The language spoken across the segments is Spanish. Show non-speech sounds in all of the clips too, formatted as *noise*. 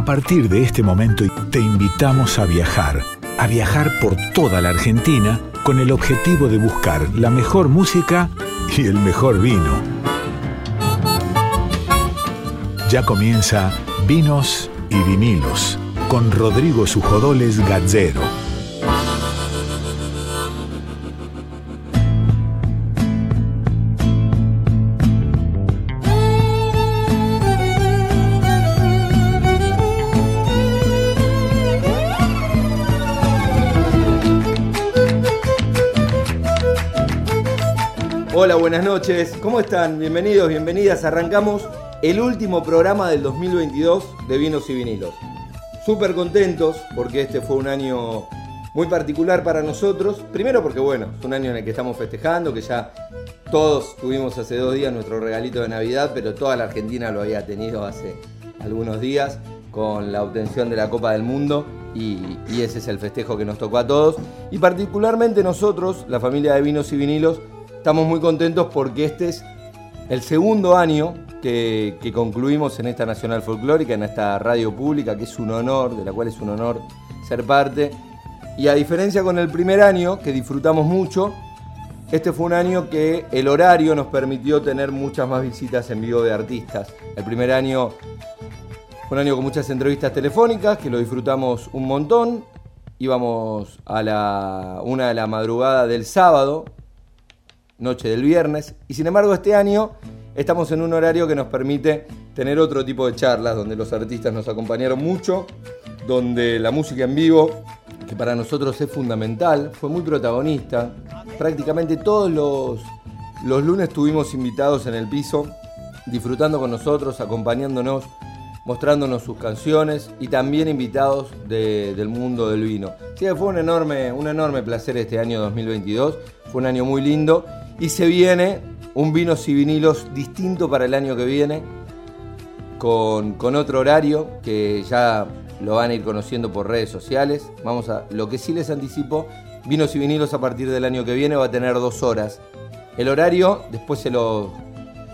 A partir de este momento te invitamos a viajar, a viajar por toda la Argentina con el objetivo de buscar la mejor música y el mejor vino. Ya comienza Vinos y Vinilos con Rodrigo Sujodoles Gazzero. Buenas noches. ¿Cómo están? Bienvenidos, bienvenidas. Arrancamos el último programa del 2022 de Vinos y Vinilos. Súper contentos porque este fue un año muy particular para nosotros. Primero porque, bueno, es un año en el que estamos festejando, que ya todos tuvimos hace dos días nuestro regalito de Navidad, pero toda la Argentina lo había tenido hace algunos días con la obtención de la Copa del Mundo y, y ese es el festejo que nos tocó a todos. Y particularmente nosotros, la familia de Vinos y Vinilos, Estamos muy contentos porque este es el segundo año que, concluimos en esta Nacional Folclórica, en esta radio pública, que es un honor, de la cual es un honor ser parte. Y a diferencia con el primer año, que disfrutamos mucho, este fue un año que el horario nos permitió tener muchas más visitas en vivo de artistas. El primer año fue un año con muchas entrevistas telefónicas, que lo disfrutamos un montón. Íbamos a la una de la madrugada del sábado noche del viernes. Y sin embargo este año estamos en un horario que nos permite tener otro tipo de charlas, donde los artistas nos acompañaron mucho, donde la música en vivo, que para nosotros es fundamental, fue muy protagonista. Prácticamente todos los, los lunes tuvimos invitados en el piso, disfrutando con nosotros, acompañándonos, mostrándonos sus canciones y también invitados del mundo del vino. Sí, fue un enorme, un enorme placer este año 2022, fue un año muy lindo y se viene un vinos y vinilos distinto para el año que viene, con, otro horario que ya lo van a ir conociendo por redes sociales. Vamos a. Lo que sí les anticipo, vinos y vinilos a partir del año que viene va a tener dos horas. El horario, después se lo,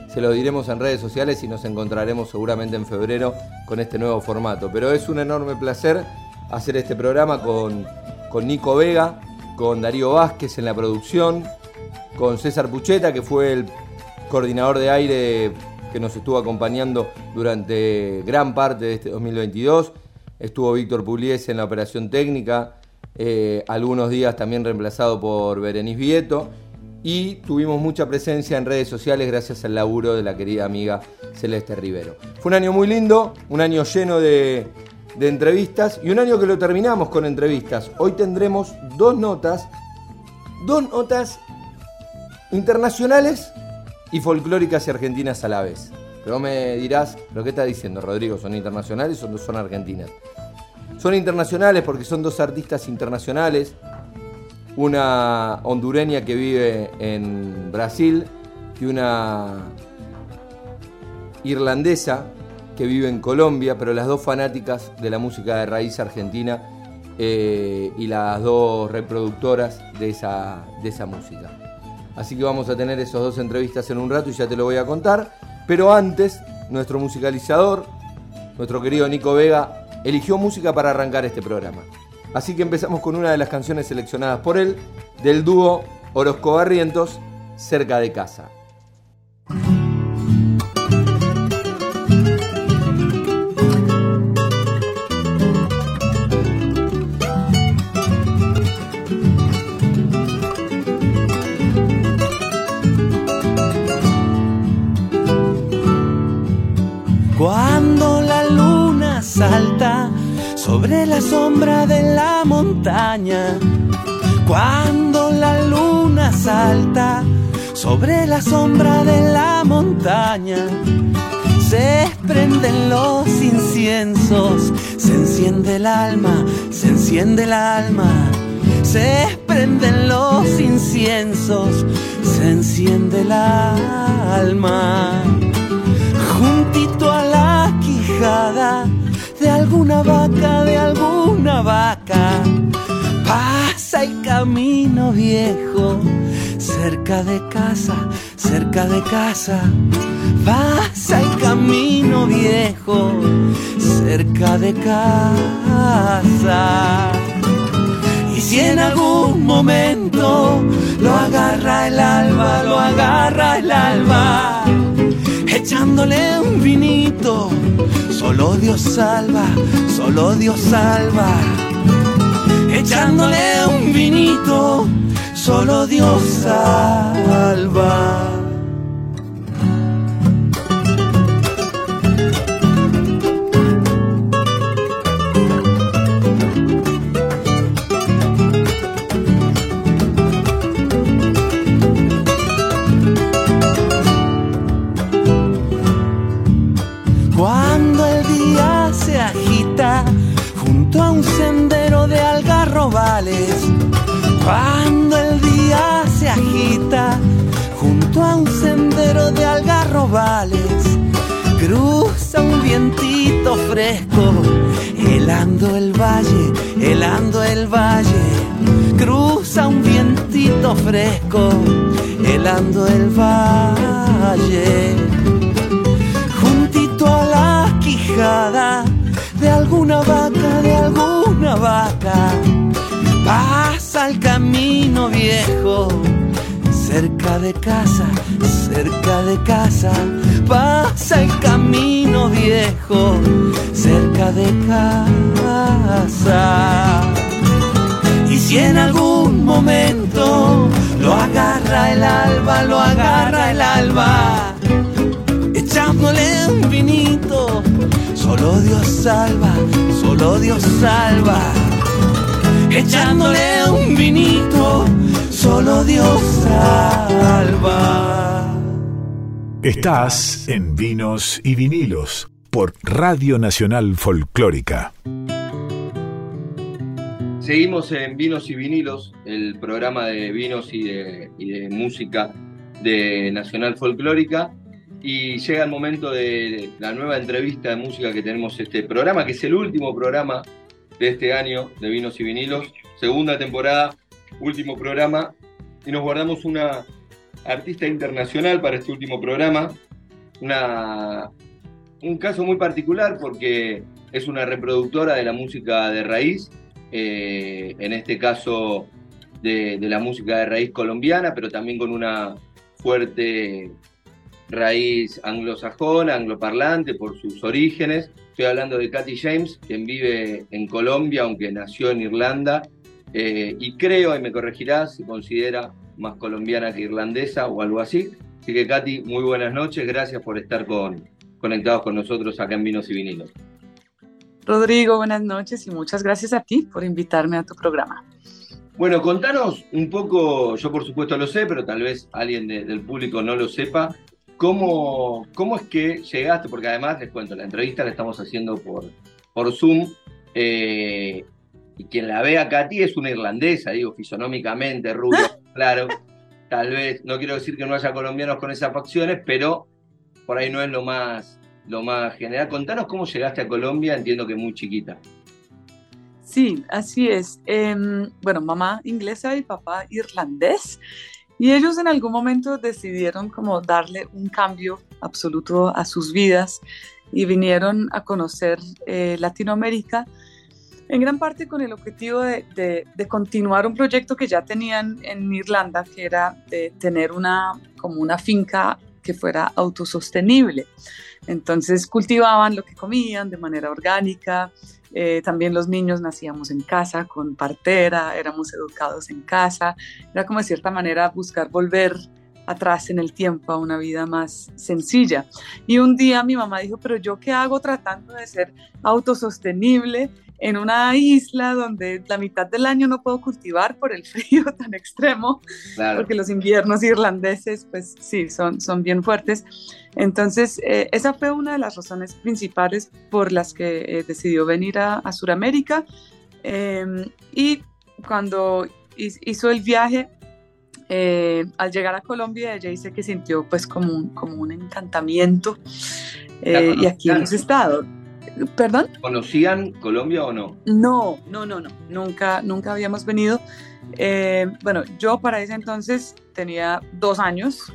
se lo diremos en redes sociales y nos encontraremos seguramente en febrero con este nuevo formato. Pero es un enorme placer hacer este programa con, con Nico Vega, con Darío Vázquez en la producción, con César Pucheta, que fue el coordinador de aire que nos estuvo acompañando durante gran parte de este 2022. Estuvo Víctor Pugliese en la operación técnica, eh, algunos días también reemplazado por Berenice Vieto. Y tuvimos mucha presencia en redes sociales gracias al laburo de la querida amiga Celeste Rivero. Fue un año muy lindo, un año lleno de, de entrevistas y un año que lo terminamos con entrevistas. Hoy tendremos dos notas, dos notas internacionales y folclóricas y argentinas a la vez. Pero me dirás, ¿pero qué está diciendo Rodrigo? ¿Son internacionales o son argentinas? Son internacionales porque son dos artistas internacionales. Una hondureña que vive en Brasil y una irlandesa que vive en Colombia, pero las dos fanáticas de la música de raíz argentina eh, y las dos reproductoras de esa, de esa música. Así que vamos a tener esas dos entrevistas en un rato y ya te lo voy a contar. Pero antes, nuestro musicalizador, nuestro querido Nico Vega, eligió música para arrancar este programa. Así que empezamos con una de las canciones seleccionadas por él, del dúo Orozco Barrientos, Cerca de Casa. Sombra de la montaña. Cuando la luna salta sobre la sombra de la montaña, se prenden los inciensos, se enciende el alma, se enciende el alma. Se prenden los inciensos, se enciende el alma. Juntito a la quijada de alguna vaca, de alguna vaca. Pasa el camino viejo, cerca de casa, cerca de casa. Pasa el camino viejo, cerca de casa. Y si en algún momento lo agarra el alba, lo agarra el alba, echándole un vinito, solo Dios salva, solo Dios salva echándole un vinito, solo Dios salva. Helando el valle, juntito a la quijada de alguna vaca, de alguna vaca. Pasa el camino viejo, cerca de casa, cerca de casa. Pasa el camino viejo, cerca de casa. Y si en algún momento lo agarra el alba, lo agarra el alba, echándole un vinito Solo Dios salva, solo Dios salva. Echándole un vinito, solo Dios salva. Estás en Vinos y Vinilos por Radio Nacional Folclórica. Seguimos en Vinos y Vinilos, el programa de vinos y de, música de Nacional Folclórica. Y llega el momento de la nueva entrevista de música que tenemos este programa, que es el último programa de este año de Vinos y Vinilos, segunda temporada, último programa, y nos guardamos una artista internacional para este último programa, una, un caso muy particular porque es una reproductora de la música de raíz, eh, en este caso de, la música de raíz colombiana, pero también con una fuerte raíz anglosajona, angloparlante por sus orígenes. Estoy hablando de Katy James, quien vive en Colombia, aunque nació en Irlanda. Eh, y creo, y me corregirás, se considera más colombiana que irlandesa o algo así. Así que Katy, muy buenas noches, gracias por estar con, conectados con nosotros acá en Vinos y Vinilos. Rodrigo, buenas noches y muchas gracias a ti por invitarme a tu programa. Bueno, contanos un poco, yo por supuesto lo sé, pero tal vez alguien de, del público no lo sepa, ¿Cómo, ¿Cómo es que llegaste? Porque además, les cuento, la entrevista la estamos haciendo por, por Zoom. Eh, y quien la ve a Katy es una irlandesa, digo, fisonómicamente, rubia, *laughs* claro. Tal vez, no quiero decir que no haya colombianos con esas facciones, pero por ahí no es lo más, lo más general. Contanos cómo llegaste a Colombia, entiendo que muy chiquita. Sí, así es. Eh, bueno, mamá inglesa y papá irlandés. Y ellos en algún momento decidieron como darle un cambio absoluto a sus vidas y vinieron a conocer eh, Latinoamérica en gran parte con el objetivo de, de, de, continuar un proyecto que ya tenían en Irlanda, que era de tener una, como una finca que fuera autosostenible. Entonces cultivaban lo que comían de manera orgánica, eh, también los niños nacíamos en casa con partera, éramos educados en casa, era como de cierta manera buscar volver atrás en el tiempo a una vida más sencilla. Y un día mi mamá dijo, pero yo qué hago tratando de ser autosostenible en una isla donde la mitad del año no puedo cultivar por el *laughs* frío tan extremo, claro. porque los inviernos irlandeses, pues sí, son, son bien fuertes. Entonces, eh, esa fue una de las razones principales por las que eh, decidió venir a, a Sudamérica. Eh, y cuando hizo el viaje, eh, al llegar a Colombia, ella dice que sintió pues como un, como un encantamiento. Claro, y aquí claro. hemos estado ¿Perdón? ¿Conocían Colombia o no? No, no, no, no. Nunca, nunca habíamos venido. Eh, bueno, yo para ese entonces tenía dos años,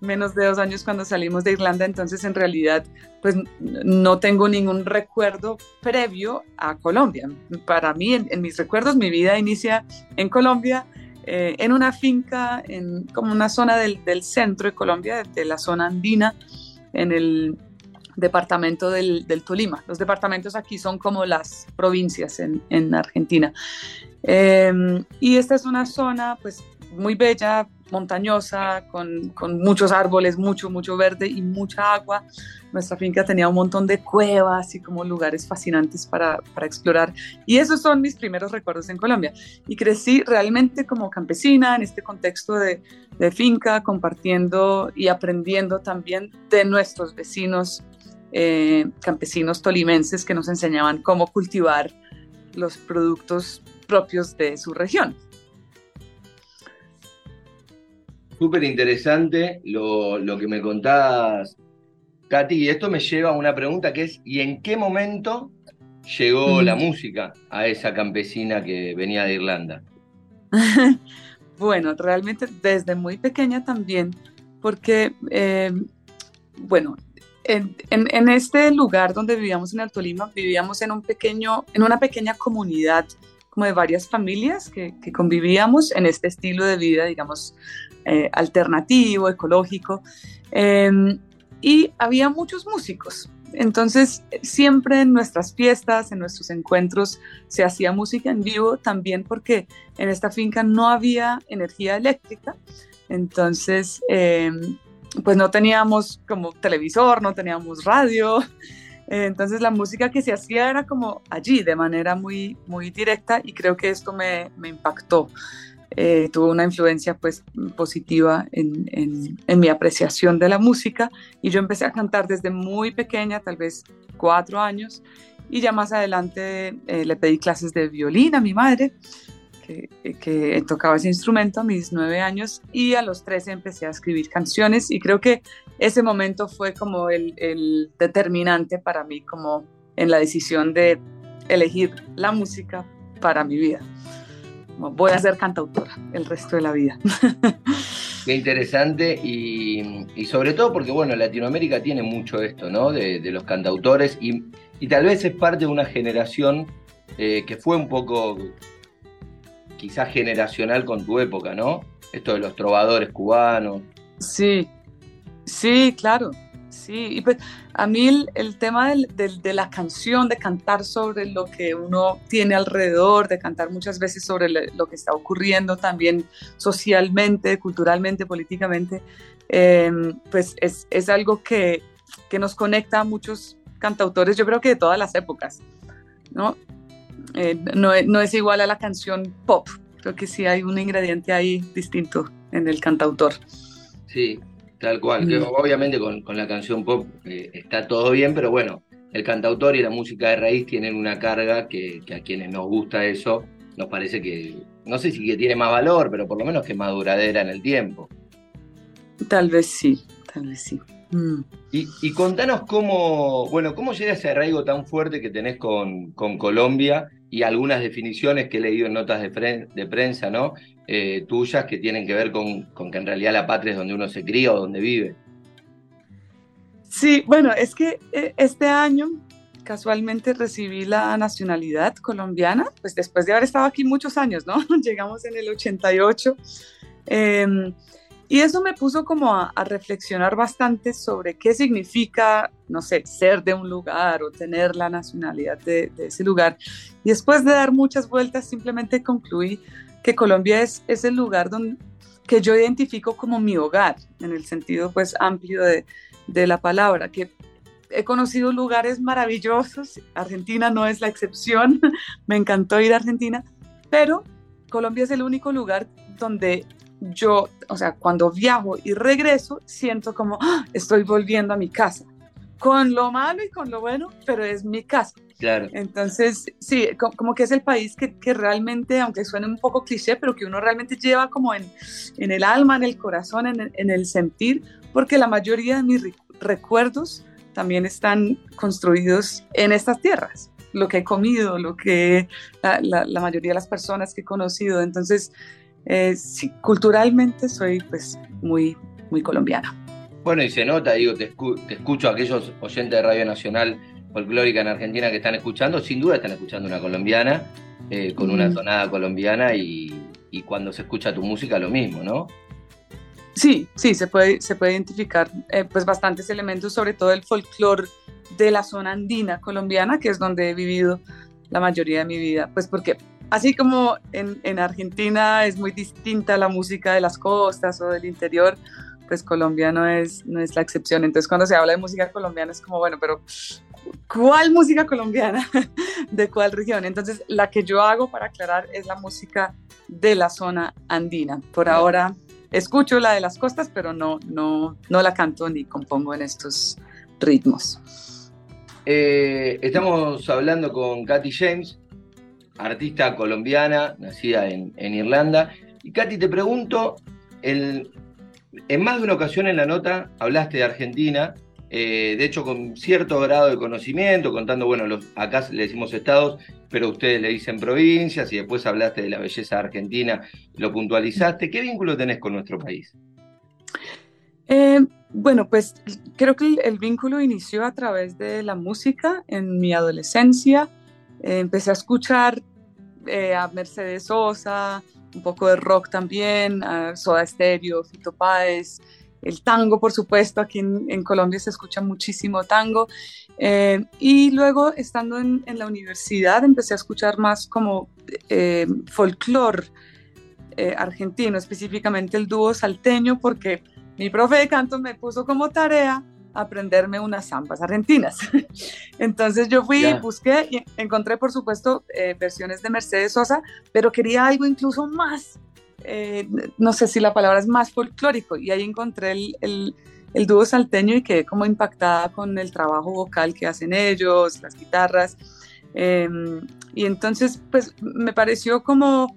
menos de dos años cuando salimos de Irlanda, entonces en realidad pues no tengo ningún recuerdo previo a Colombia. Para mí, en, mis recuerdos, mi vida inicia en Colombia, eh, en una finca, en como una zona del, del centro de Colombia, de la zona andina, en el departamento del, Tolima. Los departamentos aquí son como las provincias en, Argentina. Em, y esta es una zona pues muy bella, montañosa, con, muchos árboles, mucho, mucho verde y mucha agua. Nuestra finca tenía un montón de cuevas y como lugares fascinantes para, explorar. Y esos son mis primeros recuerdos en Colombia. Y crecí realmente como campesina en este contexto de, de finca, compartiendo y aprendiendo también de nuestros vecinos eh, campesinos tolimenses que nos enseñaban cómo cultivar los productos propios de su región. Súper interesante lo, que me contás, Katy, y esto me lleva a una pregunta que es, ¿y en qué momento llegó la música a esa campesina que venía de Irlanda? *laughs* bueno, realmente desde muy pequeña también, porque, eh, bueno, en, este lugar donde vivíamos en Alto Lima, vivíamos en, un pequeño, en una pequeña comunidad como de varias familias que, convivíamos en este estilo de vida, digamos, eh, alternativo, ecológico. Em, y había muchos músicos. Entonces, siempre en nuestras fiestas, en nuestros encuentros, se hacía música en vivo también porque en esta finca no había energía eléctrica. Entonces, em, pues no teníamos como televisor, no teníamos radio, entonces la música que se hacía era como allí, de manera muy, muy directa y creo que esto me, me impactó. Eh, tuvo una influencia pues positiva en, en, mi apreciación de la música y yo empecé a cantar desde muy pequeña, tal vez cuatro años, y ya más adelante eh, le pedí clases de violín a mi madre que, tocaba ese instrumento a mis nueve años y a los trece empecé a escribir canciones y creo que ese momento fue como el, el determinante para mí, como en la decisión de elegir la música para mi vida. Voy a ser cantautora el resto de la vida. *laughs* Qué interesante y, y, sobre todo porque, bueno, Latinoamérica tiene mucho esto, ¿no? De, de los cantautores y, y, tal vez es parte de una generación eh, que fue un poco quizás generacional con tu época, ¿no? Esto de los trovadores cubanos. Sí, sí, claro. Sí, y pues a mí el, tema de la canción, de cantar sobre lo que uno tiene alrededor, de cantar muchas veces sobre lo que está ocurriendo también socialmente, culturalmente, políticamente, em, pues es, algo que, que, nos conecta a muchos cantautores, yo creo que de todas las épocas, ¿no? Eh, no, no, es igual a la canción pop. Creo que sí hay un ingrediente ahí distinto en el cantautor. Sí, tal cual. Mm. obviamente con, con, la canción pop eh, está todo bien, pero bueno, el cantautor y la música de raíz tienen una carga que, que, a quienes nos gusta eso nos parece que, no sé si que tiene más valor, pero por lo menos que es más duradera en el tiempo. Tal vez sí, tal vez sí. Mm. Y, contanos cómo, bueno, cómo llega ese arraigo tan fuerte que tenés con, con Colombia y algunas definiciones que he leído en notas de, de prensa, ¿no? Eh, tuyas que tienen que ver con, con, que en realidad la patria es donde uno se cría o donde vive. Sí, bueno, es que eh, este año casualmente recibí la nacionalidad colombiana, pues después de haber estado aquí muchos años, ¿no? *laughs* Llegamos en el 88. Eh, em, y eso me puso como a, reflexionar bastante sobre qué significa, no sé, ser de un lugar o tener la nacionalidad de, ese lugar. Y después de dar muchas vueltas, simplemente concluí que Colombia es, es el lugar donde, que yo identifico como mi hogar, en el sentido pues amplio de, de la palabra, que he conocido lugares maravillosos, Argentina no es la excepción, *laughs* me encantó ir a Argentina, pero Colombia es el único lugar donde yo, o sea, cuando viajo y regreso, siento como ¡ah! estoy volviendo a mi casa, con lo malo y con lo bueno, pero es mi casa. Claro. Entonces, sí, como que es el país que, que, realmente, aunque suene un poco cliché, pero que uno realmente lleva como en, en el alma, en el corazón, en el, en el sentir, porque la mayoría de mis recuerdos también están construidos en estas tierras, lo que he comido, lo que la, la, mayoría de las personas que he conocido. Entonces, eh, sí, culturalmente soy pues muy, muy colombiana. Bueno, y se nota, digo, te, escucho a aquellos oyentes de Radio Nacional Folclórica en Argentina que están escuchando, sin duda están escuchando una colombiana, eh, con una tonada colombiana y, y cuando se escucha tu música lo mismo, ¿no? Sí, sí, se puede, se puede identificar eh, pues bastantes elementos, sobre todo el folclore de la zona andina colombiana, que es donde he vivido la mayoría de mi vida, pues porque así como en, en Argentina es muy distinta la música de las costas o del interior, pues Colombia no es, no es la excepción. Entonces cuando se habla de música colombiana es como, bueno, pero ¿cuál música colombiana? *laughs* ¿De cuál región? Entonces la que yo hago para aclarar es la música de la zona andina. Por ahora escucho la de las costas, pero no, no, no la canto ni compongo en estos ritmos. Eh, estamos hablando con Katy James, artista colombiana, nacida en, Irlanda. Y Katy, te pregunto, en más de una ocasión en la nota hablaste de Argentina, eh, de hecho con cierto grado de conocimiento, contando, bueno, los, acá le decimos estados, pero ustedes le dicen provincias y después hablaste de la belleza argentina, lo puntualizaste. ¿Qué vínculo tenés con nuestro país? Eh, bueno, pues creo que el, vínculo inició a través de la música en mi adolescencia. Eh, empecé a escuchar a Mercedes Sosa, un poco de rock también, a Soda Stereo, Fito Páez, el tango, por supuesto, aquí en, Colombia se escucha muchísimo tango. Eh, y luego, estando en, la universidad, empecé a escuchar más como eh, folclore eh, argentino, específicamente el dúo salteño, porque mi profe de canto me puso como tarea aprenderme unas zambas argentinas. *laughs* Entonces yo fui, busqué y encontré, por supuesto, eh, versiones de Mercedes Sosa, pero quería algo incluso más eh, no sé si la palabra es más folclórico, y ahí encontré el, el, dúo salteño y quedé como impactada con el trabajo vocal que hacen ellos, las guitarras. Em, y entonces, pues me pareció como,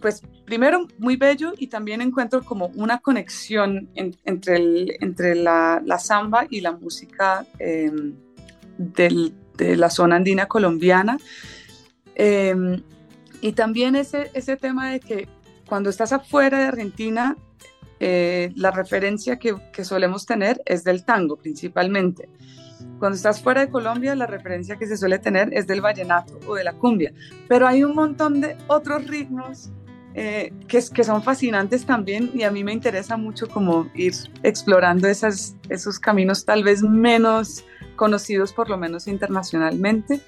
pues primero muy bello y también encuentro como una conexión entre, entre la, samba y la música em, de la zona andina colombiana. Em, y también ese, ese tema de que cuando estás afuera de Argentina, eh, la referencia que, solemos tener es del tango principalmente. Cuando estás fuera de Colombia, la referencia que se suele tener es del vallenato o de la cumbia. Pero hay un montón de otros ritmos eh, que, que, son fascinantes también y a mí me interesa mucho como ir explorando esas, esos caminos tal vez menos conocidos, por lo menos internacionalmente.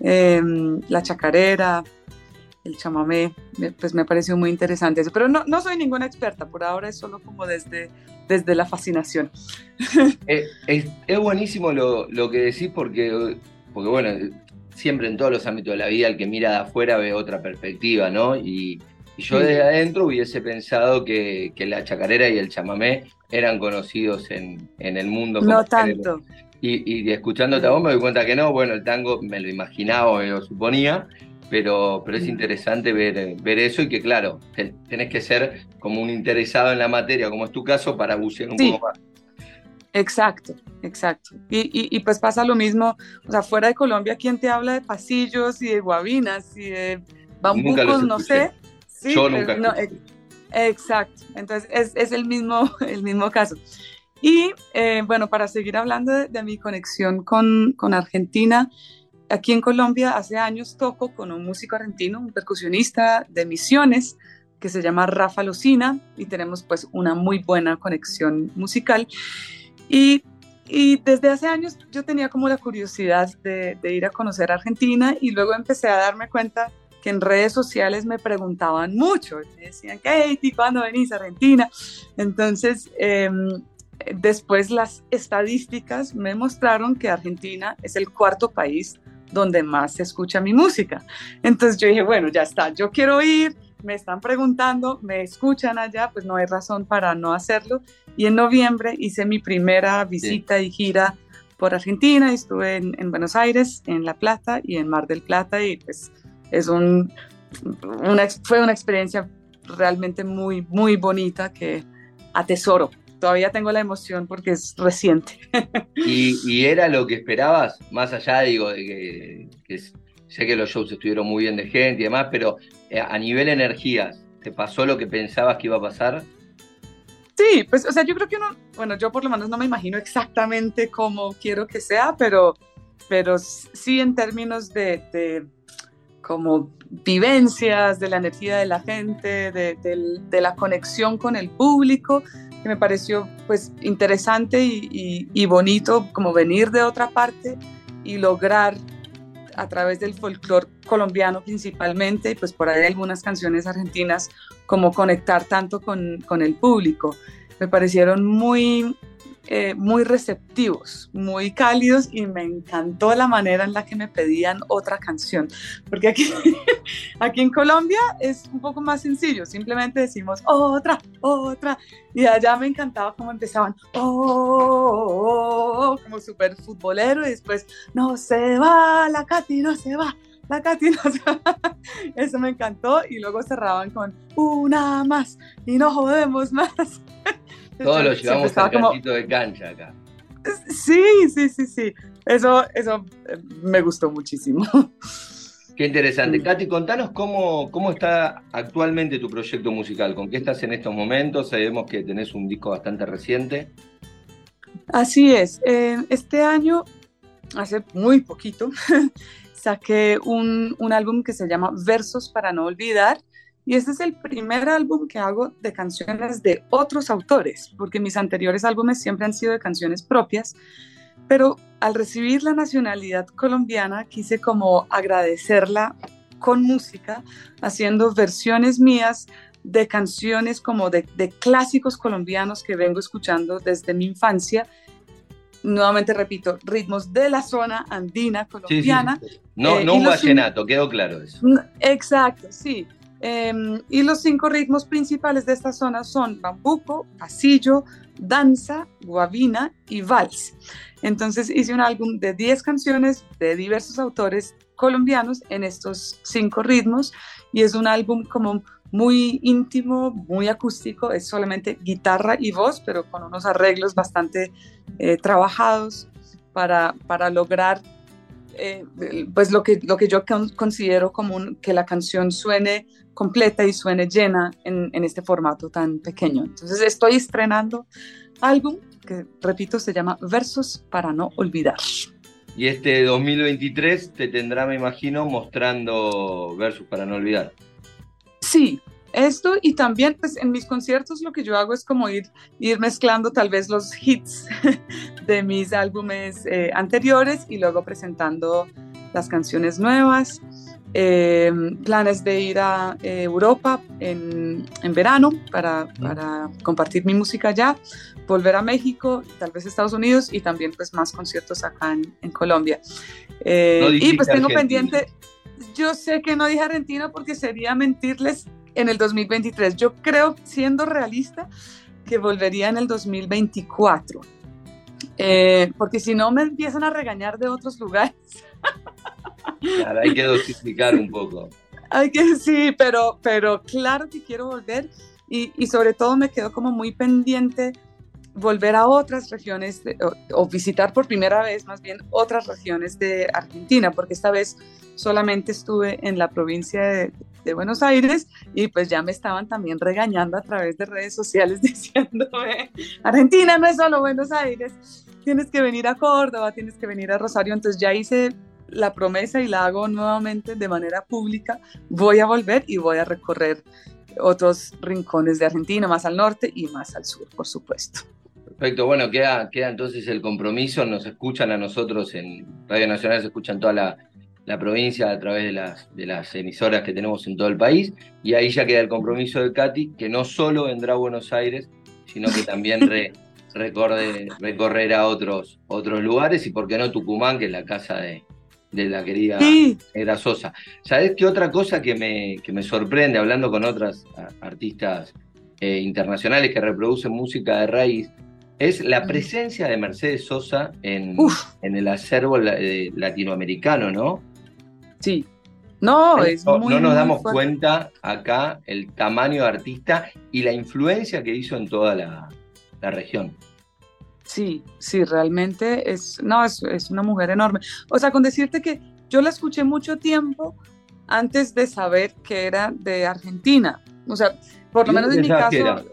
Eh, la chacarera, el chamamé, pues me pareció muy interesante eso. Pero no, no soy ninguna experta, por ahora es solo como desde, desde la fascinación. *laughs* Eh, es, es, buenísimo lo, lo, que decís porque, porque, bueno, siempre en todos los ámbitos de la vida el que mira de afuera ve otra perspectiva, ¿no? Y, yo desde adentro hubiese pensado que, que, la chacarera y el chamamé eran conocidos en, en el mundo. no tanto. Y, y escuchándote a vos me doy cuenta que no, bueno, el tango me lo imaginaba, me lo suponía, pero, pero es interesante ver, ver eso y que, claro, tenés que ser como un interesado en la materia, como es tu caso, para bucear un poco más. Exacto, exacto. Y, y, pues pasa lo mismo, o sea, fuera de Colombia, ¿quién te habla de pasillos y de guabinas y de bambucos? No sé. Yo nunca. Eh, exacto, entonces es, es, el, mismo, *laughs* el mismo caso. Y eh, bueno, para seguir hablando de, de mi conexión con, con Argentina, Aquí en Colombia hace años toco con un músico argentino, un percusionista de Misiones, que se llama Rafa Lucina, y tenemos pues una muy buena conexión musical. Y, y desde hace años yo tenía como la curiosidad de, de ir a conocer Argentina y luego empecé a darme cuenta que en redes sociales me preguntaban mucho, me decían, Katie, ¿cuándo venís a Argentina? Entonces, em, después las estadísticas me mostraron que Argentina es el cuarto país donde más se escucha mi música. Entonces yo dije, bueno, ya está, yo quiero ir, me están preguntando, me escuchan allá, pues no hay razón para no hacerlo. Y en noviembre hice mi primera visita y gira por Argentina, estuve en, Buenos Aires, en La Plata y en Mar del Plata y pues es un, una, fue una experiencia realmente muy, muy bonita que atesoro todavía tengo la emoción porque es reciente. *laughs* ¿Y, era lo que esperabas? Más allá, digo, de que, sé que los shows estuvieron muy bien de gente y demás, pero eh, a nivel energías, ¿te pasó lo que pensabas que iba a pasar? Sí, pues, o sea, yo creo que uno, bueno, yo por lo menos no me imagino exactamente cómo quiero que sea, pero, pero sí en términos de, de como vivencias, de la energía de la gente, de, de, la conexión con el público, que me pareció pues interesante y, bonito como venir de otra parte y lograr a través del folclore colombiano principalmente, y pues por ahí algunas canciones argentinas, como conectar tanto con, con el público. Me parecieron muy eh, muy receptivos, muy cálidos y me encantó la manera en la que me pedían otra canción, porque aquí, *laughs* aquí en Colombia es un poco más sencillo, simplemente decimos otra, otra, y allá me encantaba cómo empezaban, oh, oh, oh, como súper futbolero y después, no se va, la Katy no se va. La Katy no se va. *laughs* Eso me encantó y luego cerraban con una más y no jodemos más. *laughs* Todos lo llevamos al como... de cancha acá. Sí, sí, sí, sí. Eso, eso eh, me gustó muchísimo. *laughs* Qué interesante. Katy, contanos cómo, cómo está actualmente tu proyecto musical, con qué estás en estos momentos. Sabemos que tenés un disco bastante reciente. Así es. Este año, hace muy poquito, *laughs* saqué un, un álbum que se llama Versos para no olvidar y este es el primer álbum que hago de canciones de otros autores, porque mis anteriores álbumes siempre han sido de canciones propias, pero al recibir la nacionalidad colombiana quise como agradecerla con música, haciendo versiones mías de canciones como de, clásicos colombianos que vengo escuchando desde mi infancia. Nuevamente repito, ritmos de la zona andina colombiana. No, eh, no un vallenato, quedó claro eso. Exacto, sí. Em, y los cinco ritmos principales de esta zona son bambuco, pasillo, danza, guabina y vals. Entonces hice un álbum de 10 canciones de diversos autores colombianos en estos cinco ritmos y es un álbum como muy íntimo, muy acústico, es solamente guitarra y voz, pero con unos arreglos bastante eh, trabajados para, para lograr eh, pues lo que, lo que yo considero como que la canción suene completa y suene llena en, en, este formato tan pequeño. Entonces estoy estrenando álbum que, repito, se llama Versos para no olvidar. Y este 2023 te tendrá, me imagino, mostrando Versos para no olvidar. Sí, esto y también pues en mis conciertos lo que yo hago es como ir, ir mezclando tal vez los hits *laughs* de mis álbumes eh, anteriores y luego presentando las canciones nuevas. Em, planes de ir a eh, Europa en, en verano para, para, compartir mi música allá, volver a México, tal vez Estados Unidos y también pues más conciertos acá en, en Colombia. Eh, y pues tengo pendiente, yo sé que no dije Argentina porque sería mentirles en el 2023. Yo creo, siendo realista, que volvería en el 2024. Eh, porque si no me empiezan a regañar de otros lugares. Claro, hay que dosificar un poco. Hay que, sí, pero, pero claro que quiero volver y, y sobre todo me quedo como muy pendiente volver a otras regiones o, visitar por primera vez más bien otras regiones de Argentina, porque esta vez solamente estuve en la provincia de, Buenos Aires y pues ya me estaban también regañando a través de redes sociales *laughs* diciéndome, Argentina no es solo Buenos Aires, tienes que venir a Córdoba, tienes que venir a Rosario, entonces ya hice la promesa y la hago nuevamente de manera pública, voy a volver y voy a recorrer otros rincones de Argentina, más al norte y más al sur, por supuesto. Perfecto, bueno, queda, queda entonces el compromiso, nos escuchan a nosotros en Radio Nacional, se escuchan toda la, provincia a través de las, de las emisoras que tenemos en todo el país, y ahí ya queda el compromiso de Katy, que no solo vendrá a Buenos Aires, sino que también *laughs* recorre, recorrerá otros, otros lugares, y por qué no Tucumán, que es la casa de, la querida Era Sosa. ¿Sabes qué otra cosa que me, que me sorprende hablando con otras artistas eh, internacionales que reproducen música de raíz? es la presencia de Mercedes Sosa en, en el acervo eh, latinoamericano, ¿no? Sí. No, es no, no nos damos cuenta acá el tamaño de artista y la influencia que hizo en toda la, la región. Sí, sí, realmente es, no, es, es, una mujer enorme. O sea, con decirte que yo la escuché mucho tiempo antes de saber que era de Argentina. O sea, por lo menos en mi caso,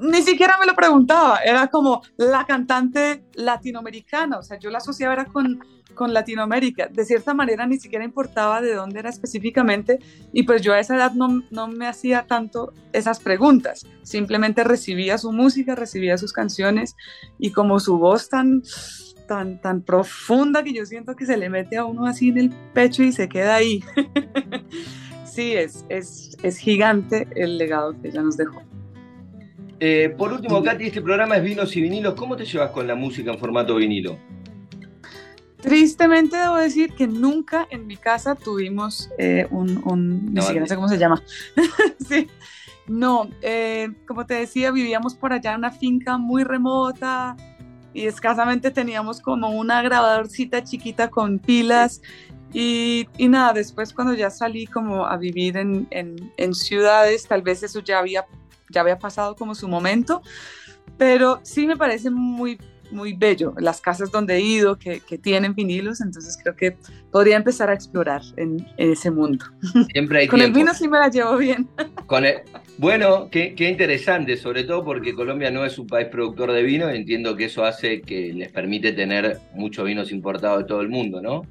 ni siquiera me lo preguntaba, era como la cantante latinoamericana, o sea, yo la asociaba era con, con Latinoamérica, de cierta manera ni siquiera importaba de dónde era específicamente y pues yo a esa edad no, no me hacía tanto esas preguntas, simplemente recibía su música, recibía sus canciones y como su voz tan, tan, tan profunda que yo siento que se le mete a uno así en el pecho y se queda ahí. *laughs* sí, es, es, es gigante el legado que ella nos dejó. Eh, por último, Katy, este programa es Vinos y Vinilos. ¿Cómo te llevas con la música en formato vinilo? Tristemente debo decir que nunca en mi casa tuvimos eh, un, ni siquiera sé cómo se llama. *laughs* sí. No, eh, como te decía, vivíamos por allá en una finca muy remota y escasamente teníamos como una grabadorcita chiquita con pilas y, y nada, después cuando ya salí como a vivir en, en, en ciudades, tal vez eso ya había ya había pasado como su momento, pero sí me parece muy, muy bello las casas donde he ido que, que tienen vinilos, entonces creo que podría empezar a explorar en, ese mundo. Siempre hay *laughs* Con el vino sí me la llevo bien. *laughs* Con bueno, qué, qué, interesante, sobre todo porque Colombia no es un país productor de vino y entiendo que eso hace que les permite tener muchos vinos importados de todo el mundo, ¿no?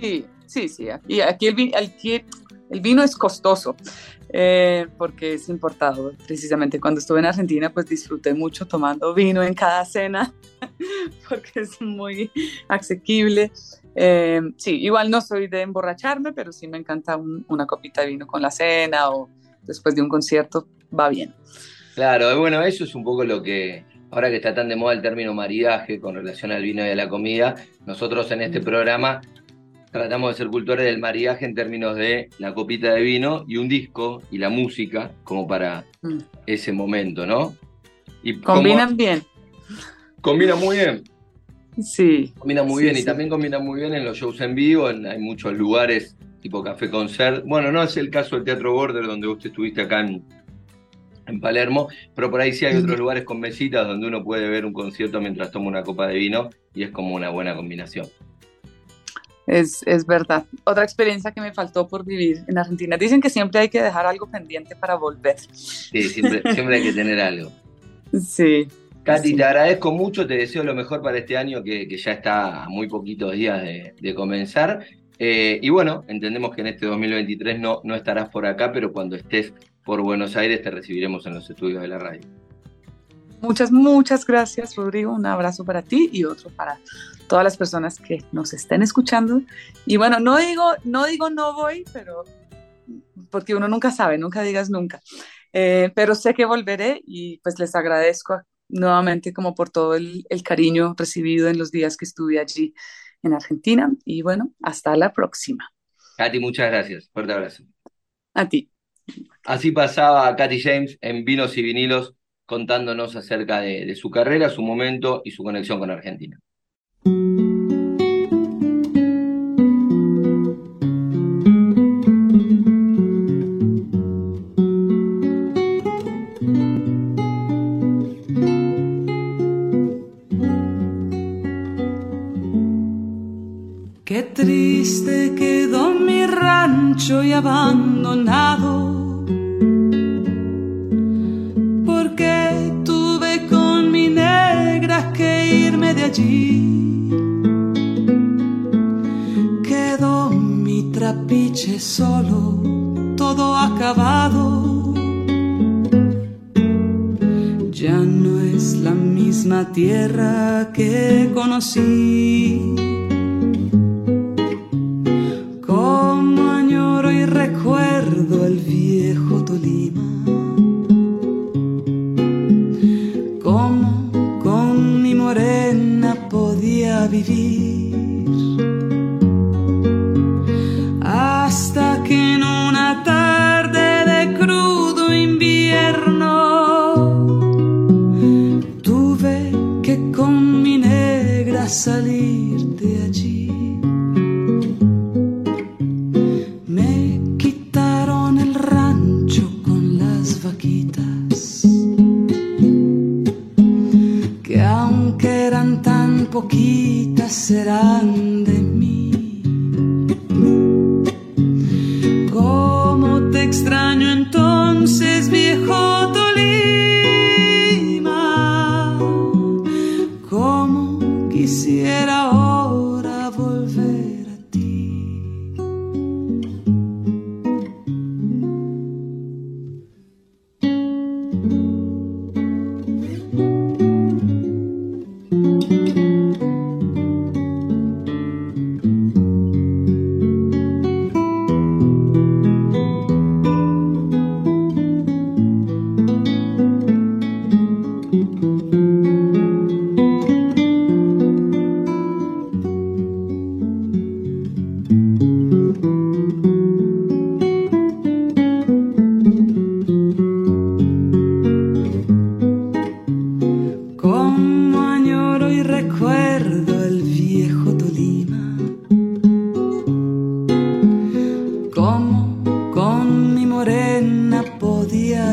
Sí, sí, sí. Y aquí el, aquí el vino es costoso. Eh, porque es importado. Precisamente cuando estuve en Argentina, pues disfruté mucho tomando vino en cada cena, *laughs* porque es muy asequible. Eh, sí, igual no soy de emborracharme, pero sí me encanta una copita de vino con la cena o después de un concierto, va bien. Claro, bueno, eso es un poco lo que, ahora que está tan de moda el término maridaje con relación al vino y a la comida, nosotros en este programa tratamos de ser cultores del mariaje en términos de la copita de vino y un disco y la música como para mm. ese momento, ¿no? Y Combinan bien. Combina muy bien. Sí. Combina muy bien y también combina muy bien en los shows en vivo, hay muchos lugares tipo café concert. Bueno, no es el caso del Teatro Border donde usted estuviste acá en, en Palermo, pero por ahí sí hay otros lugares con mesitas donde uno puede ver un concierto mientras toma una copa de vino y es como una buena combinación. Es, es, verdad. Otra experiencia que me faltó por vivir en Argentina. Dicen que siempre hay que dejar algo pendiente para volver. Sí, siempre, *laughs* siempre hay que tener algo. Sí. Katy, te agradezco mucho, te deseo lo mejor para este año que, que ya está a muy poquitos días de, de comenzar. Eh, y bueno, entendemos que en este 2023 no, no estarás por acá, pero cuando estés por Buenos Aires te recibiremos en los estudios de la radio. Muchas, muchas gracias, Rodrigo. Un abrazo para ti y otro para todas las personas que nos estén escuchando. Y bueno, no digo, no digo no voy, pero porque uno nunca sabe, nunca digas nunca. Eh, pero sé que volveré y pues les agradezco nuevamente como por todo el, el cariño recibido en los días que estuve allí en Argentina. Y bueno, hasta la próxima. Katy, muchas gracias. Fuerte abrazo. A ti. Así pasaba Katy James en Vinos y Vinilos contándonos acerca de, su carrera, su momento y su conexión con Argentina. Qué triste quedó mi rancho y abandonado allí. Quedó mi trapiche solo, todo acabado. Ya no es la misma tierra que conocí.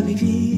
Podía vivir.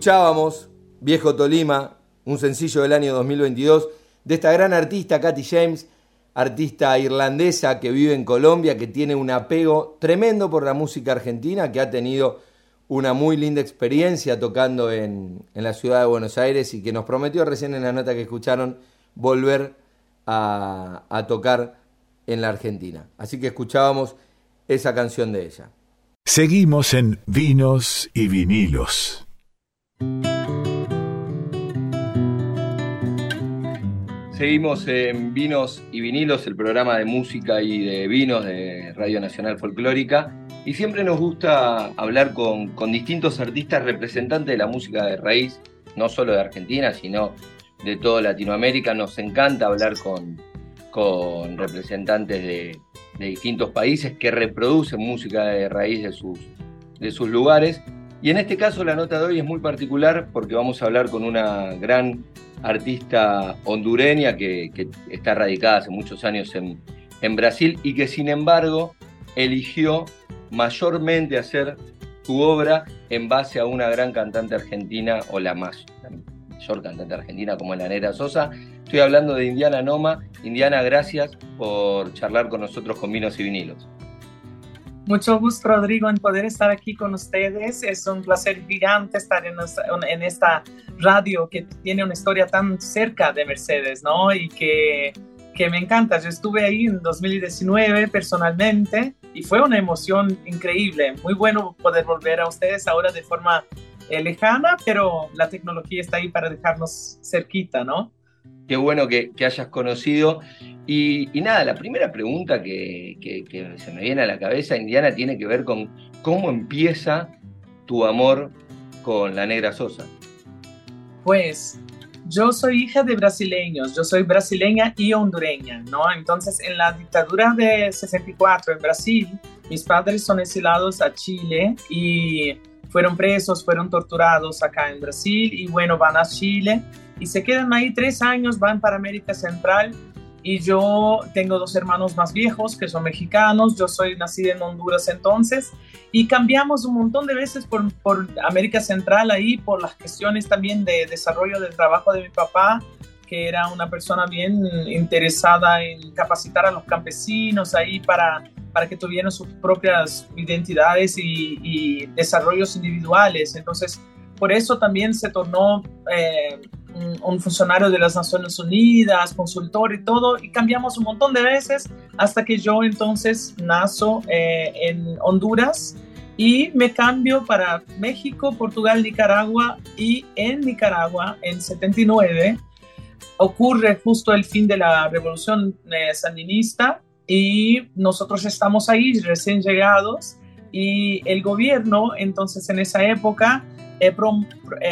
Escuchábamos Viejo Tolima, un sencillo del año 2022 de esta gran artista, Katy James, artista irlandesa que vive en Colombia, que tiene un apego tremendo por la música argentina, que ha tenido una muy linda experiencia tocando en, en la ciudad de Buenos Aires y que nos prometió recién en la nota que escucharon volver a, a tocar en la Argentina. Así que escuchábamos esa canción de ella. Seguimos en Vinos y Vinilos. Seguimos en Vinos y Vinilos, el programa de música y de vinos de Radio Nacional Folclórica. Y siempre nos gusta hablar con, distintos artistas representantes de la música de raíz, no solo de Argentina, sino de toda Latinoamérica. Nos encanta hablar con, con representantes de, de distintos países que reproducen música de raíz de sus, de sus lugares. Y en este caso la nota de hoy es muy particular porque vamos a hablar con una gran artista hondureña que, está radicada hace muchos años en, Brasil y que sin embargo eligió mayormente hacer su obra en base a una gran cantante argentina o la más mayor cantante argentina como la Negra Sosa. Estoy hablando de Indiana Noma. Indiana, gracias por charlar con nosotros con vinos y vinilos. Mucho gusto, Rodrigo, en poder estar aquí con ustedes. Es un placer gigante estar en, esta radio que tiene una historia tan cerca de Mercedes, ¿no? Y que, que me encanta. Yo estuve ahí en 2019 personalmente y fue una emoción increíble. Muy bueno poder volver a ustedes ahora de forma eh, lejana, pero la tecnología está ahí para dejarnos cerquita, ¿no? Qué bueno que, hayas conocido. Y, y, nada, la primera pregunta que, que, que, se me viene a la cabeza, Indiana, tiene que ver con cómo empieza tu amor con la negra Sosa. Pues yo soy hija de brasileños, yo soy brasileña y hondureña, ¿no? Entonces, en la dictadura de 64 en Brasil, mis padres son exilados a Chile y fueron presos, fueron torturados acá en Brasil y bueno, van a Chile y se quedan ahí tres años, van para América Central y yo tengo dos hermanos más viejos que son mexicanos, yo soy nacida en Honduras entonces y cambiamos un montón de veces por, por América Central ahí por las cuestiones también de desarrollo del trabajo de mi papá que era una persona bien interesada en capacitar a los campesinos ahí para, para que tuvieran sus propias identidades y, y desarrollos individuales. Entonces, por eso también se tornó eh, un, funcionario de las Naciones Unidas, consultor y todo, y cambiamos un montón de veces hasta que yo entonces nazo eh, en Honduras y me cambio para México, Portugal, Nicaragua y en Nicaragua en 79 ocurre justo el fin de la revolución eh, sandinista y nosotros estamos ahí recién llegados y el gobierno entonces en esa época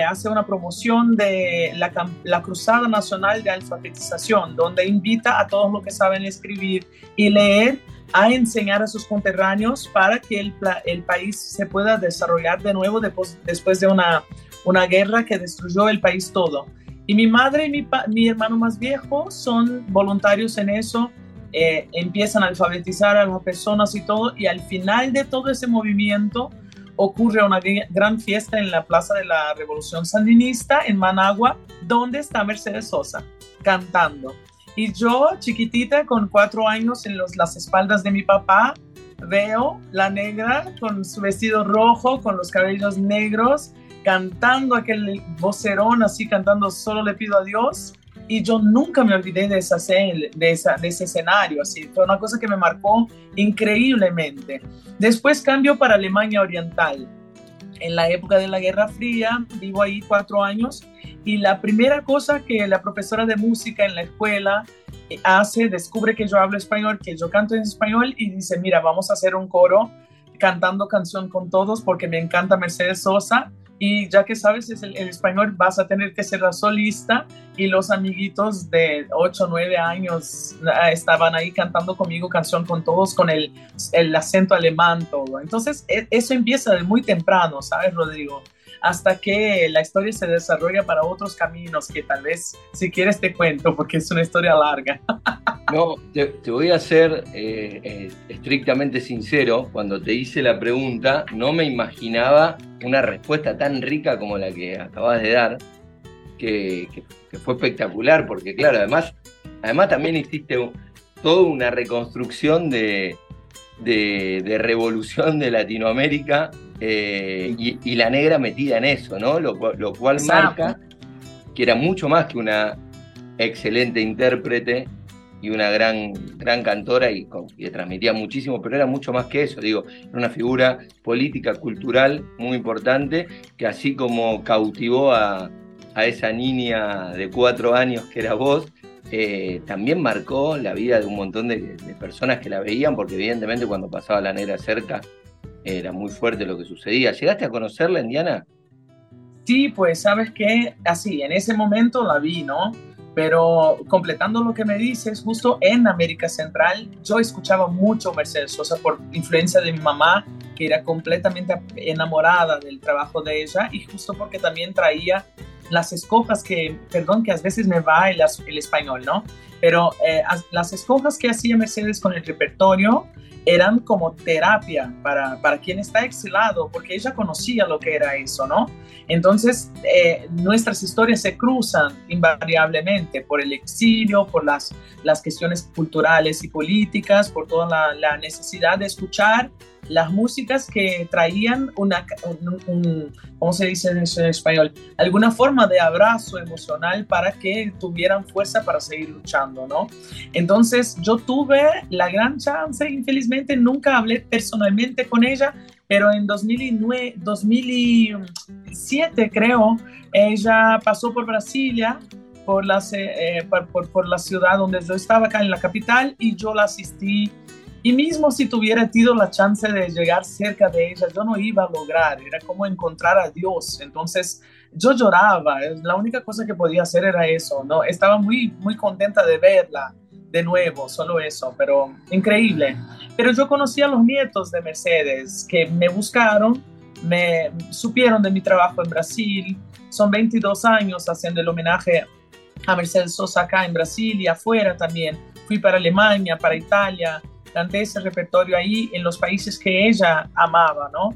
hace una promoción de la, la, Cruzada Nacional de Alfabetización, donde invita a todos los que saben escribir y leer a enseñar a sus conterráneos para que el, el país se pueda desarrollar de nuevo después, después de una, una guerra que destruyó el país todo. Y mi madre y mi, mi hermano más viejo son voluntarios en eso, eh, empiezan a alfabetizar a las personas y todo, y al final de todo ese movimiento, ocurre una gran fiesta en la Plaza de la Revolución Sandinista en Managua, donde está Mercedes Sosa cantando. Y yo, chiquitita, con cuatro años en los, las espaldas de mi papá, veo la negra con su vestido rojo, con los cabellos negros, cantando aquel vocerón así, cantando Solo le pido a Dios y yo nunca me olvidé de, esa, de, esa, de ese escenario, así, fue una cosa que me marcó increíblemente. Después cambio para Alemania Oriental. En la época de la Guerra Fría, vivo ahí cuatro años y la primera cosa que la profesora de música en la escuela eh, hace, descubre que yo hablo español, que yo canto en español y dice, mira, vamos a hacer un coro cantando canción con todos porque me encanta Mercedes Sosa y ya que sabes el, el, español vas a tener que ser la solista y los amiguitos de 8 o 9 años ah, estaban ahí cantando conmigo canción con todos con el, el acento alemán todo. Entonces e, eso empieza de muy temprano, ¿sabes Rodrigo? Hasta que la historia se desarrolla para otros caminos que tal vez si quieres te cuento porque es una historia larga. *laughs* No, te, voy a ser eh, eh, estrictamente sincero, cuando te hice la pregunta no me imaginaba una respuesta tan rica como la que acabas de dar, que, fue espectacular, porque claro, además, además también hiciste toda una reconstrucción de, de revolución de Latinoamérica eh, y, la negra metida en eso, ¿no? Lo, cual marca que era mucho más que una excelente intérprete y una gran, gran cantora y, que transmitía muchísimo, pero era mucho más que eso, digo, era una figura política, cultural muy importante, que así como cautivó a, esa niña de cuatro años que era vos, eh, también marcó la vida de un montón de, de, personas que la veían, porque evidentemente cuando pasaba la negra cerca era muy fuerte lo que sucedía. ¿Llegaste a conocerla, Indiana? Sí, pues sabes que así, en ese momento la vi, ¿no? Pero completando lo que me dices, justo en América Central, yo escuchaba mucho Mercedes Sosa por influencia de mi mamá, que era completamente enamorada del trabajo de ella, y justo porque también traía las escojas que, perdón, que a veces me va el, el español, ¿no? Pero eh, las escojas que hacía Mercedes con el repertorio, eran como terapia para, para quien está exilado, porque ella conocía lo que era eso, ¿no? Entonces, eh, nuestras historias se cruzan invariablemente por el exilio, por las, las cuestiones culturales y políticas, por toda la, la necesidad de escuchar las músicas que traían una, un, ¿cómo se dice en español? Alguna forma de abrazo emocional para que tuvieran fuerza para seguir luchando, ¿no? Entonces yo tuve la gran chance, infelizmente nunca hablé personalmente con ella, pero en 2009, 2007 creo, ella pasó por Brasilia por la, eh, por, por, la ciudad donde yo estaba, acá en la capital, y yo la asistí y mismo si tuviera tenido la chance de llegar cerca de ella, yo no iba a lograr, era como encontrar a Dios. Entonces yo lloraba, la única cosa que podía hacer era eso, ¿no? Estaba muy, muy contenta de verla de nuevo, solo eso, pero increíble. Pero yo conocí a los nietos de Mercedes que me buscaron, me supieron de mi trabajo en Brasil, son 22 años haciendo el homenaje a Mercedes Sosa acá en Brasil y afuera también. Fui para Alemania, para Italia, canté ese repertorio ahí en los países que ella amaba, ¿no?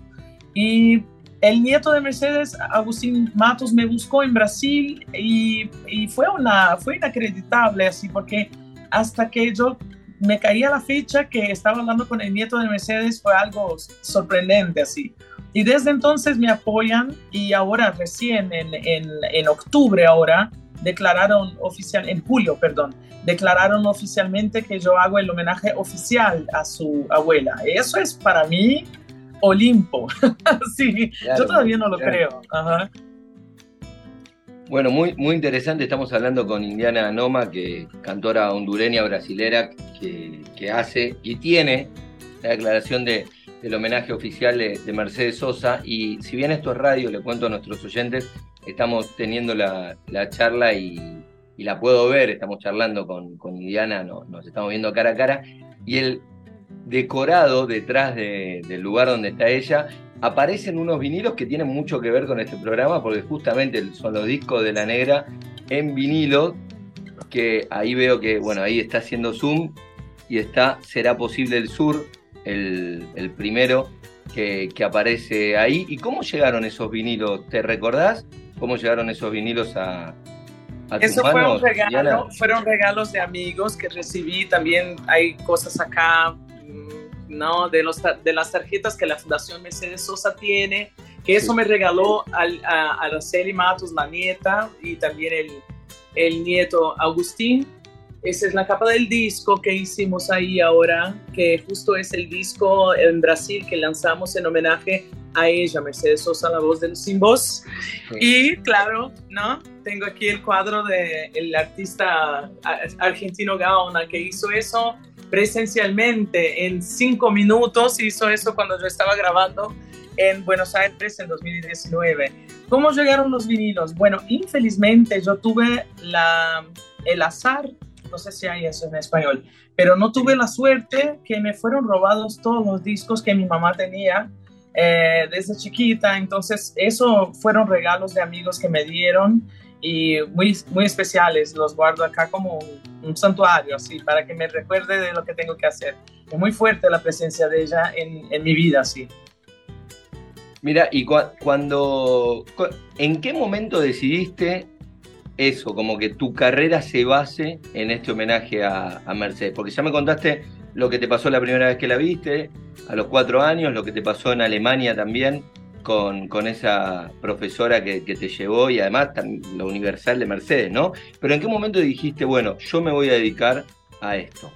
Y el nieto de Mercedes, Agustín Matos, me buscó en Brasil y, fue, una, fue inacreditable así, porque hasta que yo me caía la ficha que estaba hablando con el nieto de Mercedes fue algo sorprendente así, Y desde entonces me apoyan y ahora recién en, en, en octubre ahora declararon oficial, en julio, perdón, declararon oficialmente que yo hago el homenaje oficial a su abuela. Eso es para mí Olimpo. *laughs* sí, yo todavía no lo creo. Bueno, muy, muy interesante. Estamos hablando con Indiana Noma, que cantora hondureña brasilera, que, que hace y tiene la declaración de, del homenaje oficial de, Mercedes Sosa. Y si bien esto es radio, le cuento a nuestros oyentes, estamos teniendo la, la charla y, y, la puedo ver, estamos charlando con, con Indiana, no, nos estamos viendo cara a cara. Y el decorado detrás del lugar donde está ella, aparecen unos vinilos que tienen mucho que ver con este programa, porque justamente son los discos de la negra en vinilo, que ahí veo que, bueno, ahí está haciendo zoom y está Será Posible el Sur, el, primero que, aparece ahí. ¿Y cómo llegaron esos vinilos? ¿Te recordás cómo llegaron esos vinilos a, a Eso fueron, fueron regalos de amigos que recibí. También hay cosas acá ¿no? De, los, de las tarjetas que la Fundación Mercedes Sosa tiene, que eso me regaló a, Araceli Matos, la nieta, y también el, el nieto Agustín. Esa es la capa del disco que hicimos ahí ahora, que justo es el disco en Brasil que lanzamos en homenaje a ella, Mercedes Sosa, la voz del sin voz. Y claro, ¿no? Tengo aquí el cuadro del el artista argentino Gaona que hizo eso presencialmente en cinco minutos. Hizo eso cuando yo estaba grabando en Buenos Aires en 2019. ¿Cómo llegaron los vinilos? Bueno, infelizmente yo tuve la, el azar, no sé si hay eso en español, pero no tuve la suerte que me fueron robados todos los discos que mi mamá tenía eh, desde chiquita. Entonces, eso fueron regalos de amigos que me dieron y muy, muy especiales. Los guardo acá como un, santuario, así, para que me recuerde de lo que tengo que hacer. Es muy fuerte la presencia de ella en, en mi vida, sí. Mira, y cuando, ¿en qué momento decidiste eso, como que tu carrera se base en este homenaje a, a Mercedes? Porque ya me contaste lo que te pasó la primera vez que la viste, a los cuatro años, lo que te pasó en Alemania también, con, con esa profesora que, te llevó y además lo universal de Mercedes, ¿no? Pero ¿en qué momento dijiste, bueno, yo me voy a dedicar a esto?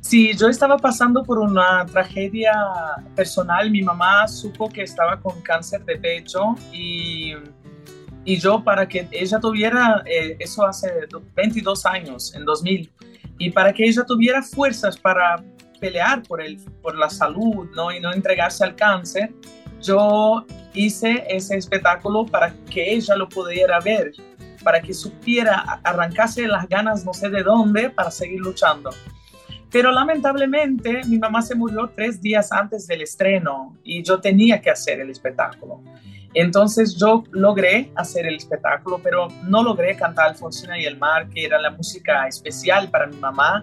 Sí, yo estaba pasando por una tragedia personal. Mi mamá supo que estaba con cáncer de pecho y, y yo para que ella tuviera, eh, eso hace 22 años, en 2000, y para que ella tuviera fuerzas para pelear por, el, por la salud ¿no? y no entregarse al cáncer, yo hice ese espectáculo para que ella lo pudiera ver, para que supiera, arrancarse las ganas no sé de dónde para seguir luchando. Pero lamentablemente mi mamá se murió tres días antes del estreno y yo tenía que hacer el espectáculo. Entonces yo logré hacer el espectáculo, pero no logré cantar Alfonsina y el mar, que era la música especial para mi mamá.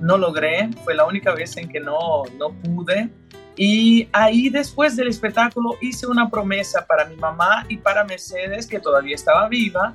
No logré, fue la única vez en que no, no pude. Y ahí después del espectáculo hice una promesa para mi mamá y para Mercedes, que todavía estaba viva,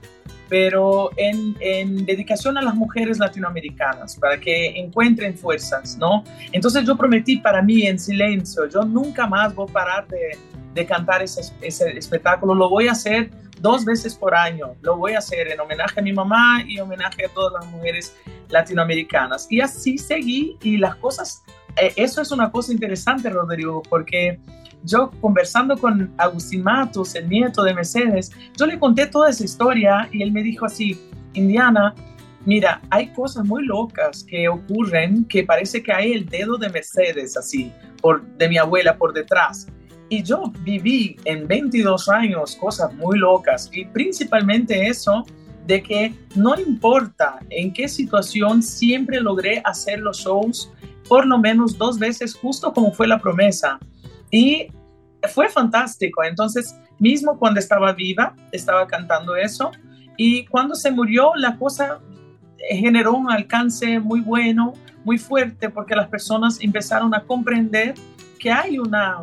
pero en, en, dedicación a las mujeres latinoamericanas, para que encuentren fuerzas, ¿no? Entonces yo prometí para mí en silencio, yo nunca más voy a parar de, de cantar ese, ese espectáculo, lo voy a hacer dos veces por año. Lo voy a hacer en homenaje a mi mamá y homenaje a todas las mujeres latinoamericanas. Y así seguí y las cosas eso es una cosa interesante, Rodrigo, porque yo conversando con Agustín Matos, el nieto de Mercedes, yo le conté toda esa historia y él me dijo así, Indiana, mira, hay cosas muy locas que ocurren que parece que hay el dedo de Mercedes así, de mi abuela por detrás. Y yo viví en 22 años cosas muy locas y principalmente eso de que no importa en qué situación siempre logré hacer los shows por lo menos dos veces, justo como fue la promesa. Y fue fantástico. Entonces, mismo cuando estaba viva, estaba cantando eso. Y cuando se murió, la cosa generó un alcance muy bueno, muy fuerte, porque las personas empezaron a comprender que hay una,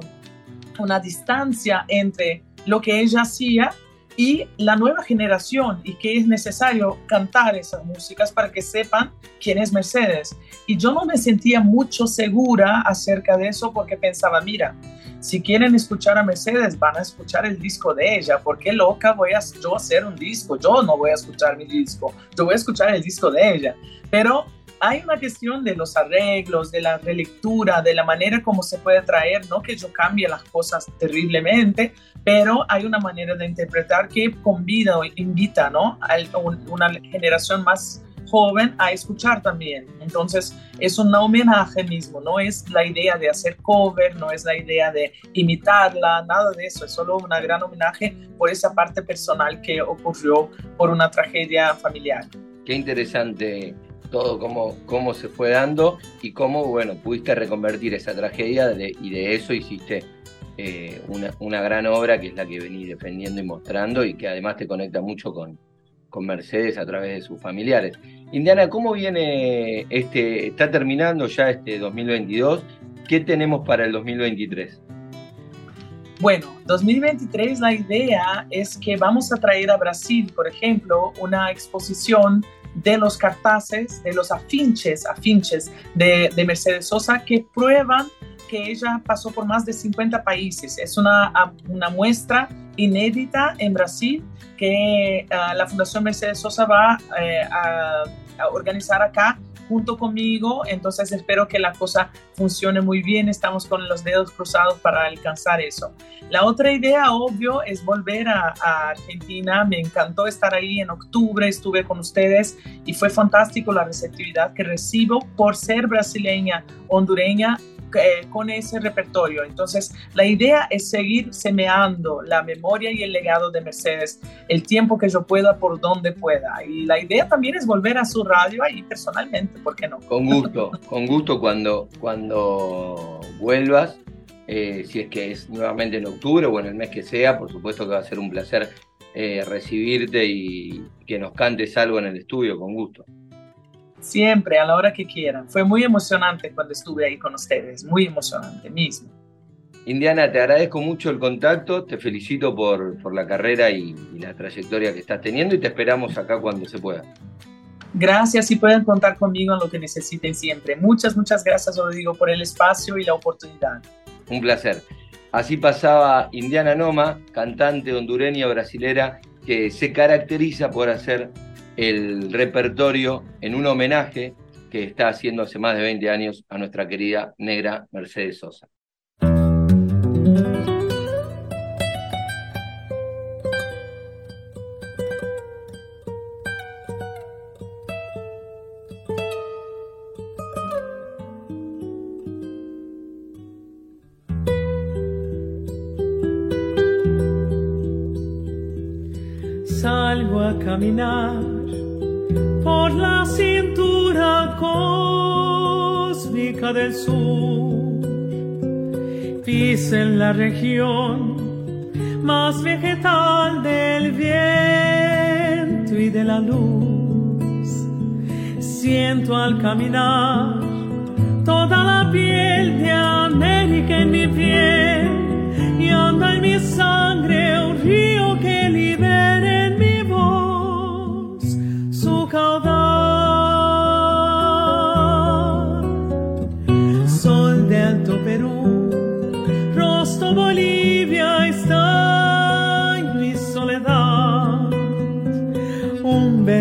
una distancia entre lo que ella hacía y la nueva generación y que es necesario cantar esas músicas para que sepan quién es Mercedes. Y yo no me sentía mucho segura acerca de eso porque pensaba, mira, si quieren escuchar a Mercedes, van a escuchar el disco de ella. ¿Por qué loca voy a yo hacer un disco? Yo no voy a escuchar mi disco, yo voy a escuchar el disco de ella. Pero hay una cuestión de los arreglos, de la relectura, de la manera como se puede traer, no que yo cambie las cosas terriblemente, pero hay una manera de interpretar que convida o invita ¿no? a una generación más joven a escuchar también. Entonces es un homenaje mismo, no es la idea de hacer cover, no es la idea de imitarla, nada de eso, es solo un gran homenaje por esa parte personal que ocurrió por una tragedia familiar. Qué interesante todo cómo, cómo se fue dando y cómo, bueno, pudiste reconvertir esa tragedia y de eso hiciste eh, una, una, gran obra que es la que venís defendiendo y mostrando y que además te conecta mucho con, con Mercedes a través de sus familiares. Indiana, ¿cómo viene este, está terminando ya este 2022? ¿Qué tenemos para el 2023? Bueno, 2023 la idea es que vamos a traer a Brasil, por ejemplo, una exposición de los cartaces, de los afinches, afinches de, Mercedes Sosa que prueban que ella pasó por más de 50 países. Es una, una muestra inédita en Brasil que ah, la Fundación Mercedes Sosa va eh, a, a organizar acá junto conmigo, entonces espero que la cosa funcione muy bien, estamos con los dedos cruzados para alcanzar eso. La otra idea, obvio, es volver a, Argentina, me encantó estar ahí en octubre, estuve con ustedes y fue fantástico la receptividad que recibo por ser brasileña, hondureña, eh, con ese repertorio. Entonces, la idea es seguir semeando la memoria y el legado de Mercedes el tiempo que yo pueda, por donde pueda. Y la idea también es volver a su radio ahí personalmente, ¿por qué no? Con gusto, con gusto cuando, cuando vuelvas. Eh, si es que es nuevamente en octubre o en el mes que sea, por supuesto que va a ser un placer eh, recibirte y que nos cantes algo en el estudio, con gusto. Siempre, a la hora que quieran. Fue muy emocionante cuando estuve ahí con ustedes, muy emocionante mismo. Indiana, te agradezco mucho el contacto, te felicito por, por la carrera y, la trayectoria que estás teniendo y te esperamos acá cuando se pueda. Gracias y pueden contar conmigo en lo que necesiten siempre. Muchas, muchas gracias, Rodrigo, por el espacio y la oportunidad. Un placer. Así pasaba Indiana Noma, cantante hondureña brasilera que se caracteriza por hacer el repertorio en un homenaje que está haciendo hace más de 20 años a nuestra querida negra Mercedes Sosa. Salgo a caminar por la cintura cósmica del sur. Pisen la región más vegetal del viento y de la luz. Siento al caminar toda la piel de América en mi piel y anda en mi sangre un río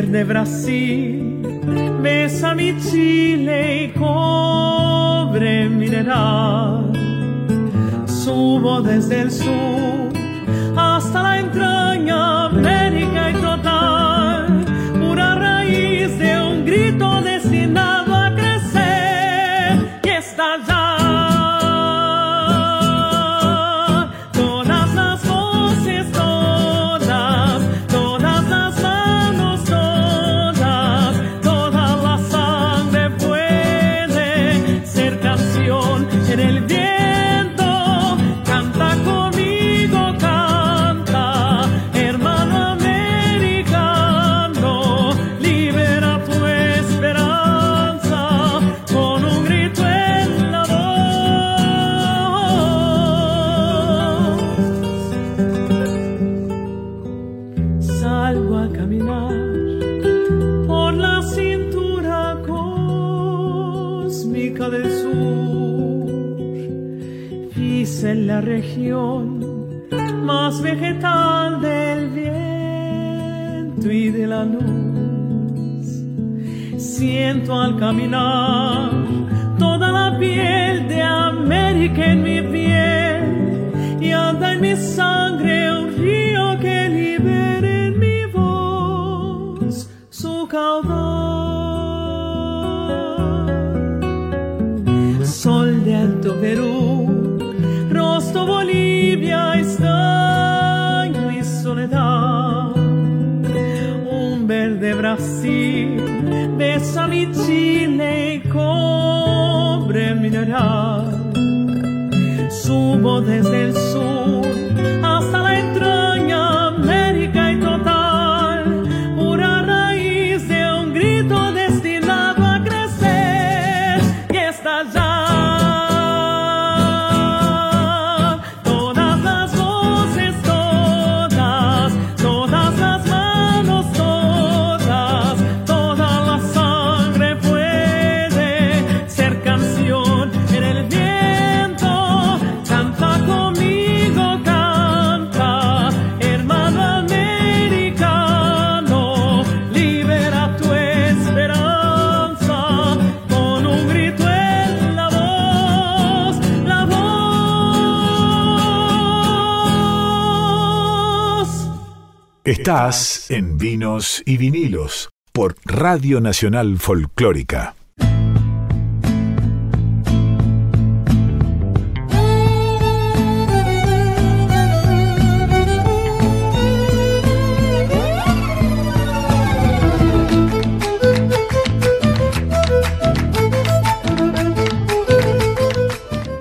Verde Brasil, besa mi Chile y cobre mineral. Subo desde el sur Estás en Vinos y Vinilos por Radio Nacional Folclórica.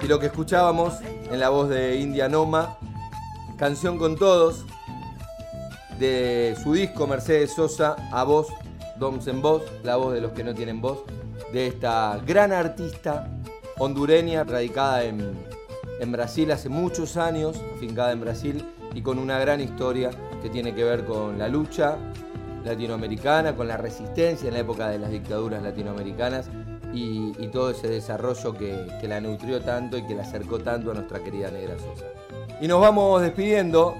Y lo que escuchábamos en la voz de India Noma, Canción con Todos, de su disco Mercedes Sosa, a voz, Doms en voz, la voz de los que no tienen voz, de esta gran artista hondureña radicada en, en Brasil hace muchos años, afincada en Brasil y con una gran historia que tiene que ver con la lucha latinoamericana, con la resistencia en la época de las dictaduras latinoamericanas y, y todo ese desarrollo que, que la nutrió tanto y que la acercó tanto a nuestra querida Negra Sosa. Y nos vamos despidiendo,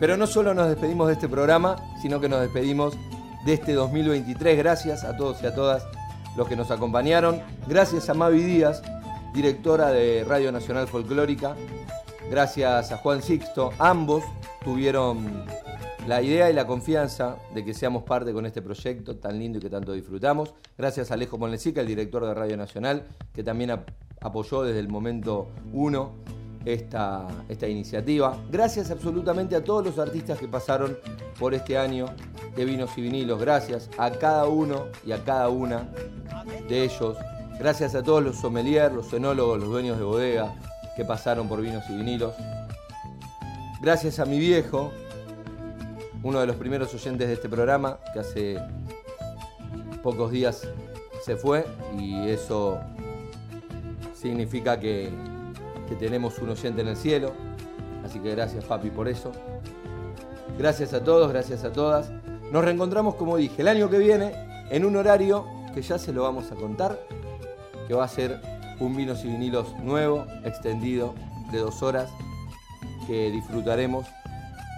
pero no solo nos despedimos de este programa, sino que nos despedimos de este 2023. Gracias a todos y a todas los que nos acompañaron. Gracias a Mavi Díaz, directora de Radio Nacional Folclórica. Gracias a Juan Sixto. Ambos tuvieron la idea y la confianza de que seamos parte con este proyecto tan lindo y que tanto disfrutamos. Gracias a Alejo Monlesica, el director de Radio Nacional, que también ap- apoyó desde el momento uno esta, esta iniciativa. Gracias absolutamente a todos los artistas que pasaron por este año de Vinos y Vinilos. Gracias a cada uno y a cada una de ellos. Gracias a todos los sommeliers, los enólogos, los dueños de bodega que pasaron por Vinos y Vinilos. Gracias a mi viejo, uno de los primeros oyentes de este programa, que hace pocos días se fue y eso significa que, que tenemos un oyente en el cielo. Así que gracias papi por eso. Gracias a todos, gracias a todas. Nos reencontramos, como dije, el año que viene en un horario que ya se lo vamos a contar, que va a ser un vinos y vinilos nuevo, extendido, de dos horas, que disfrutaremos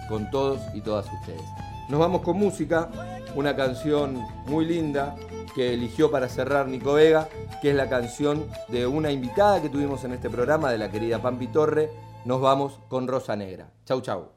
con todos y todas ustedes. Nos vamos con música, una canción muy linda que eligió para cerrar Nico Vega, que es la canción de una invitada que tuvimos en este programa, de la querida Pampi Torre. Nos vamos con Rosa Negra. Chau, chau.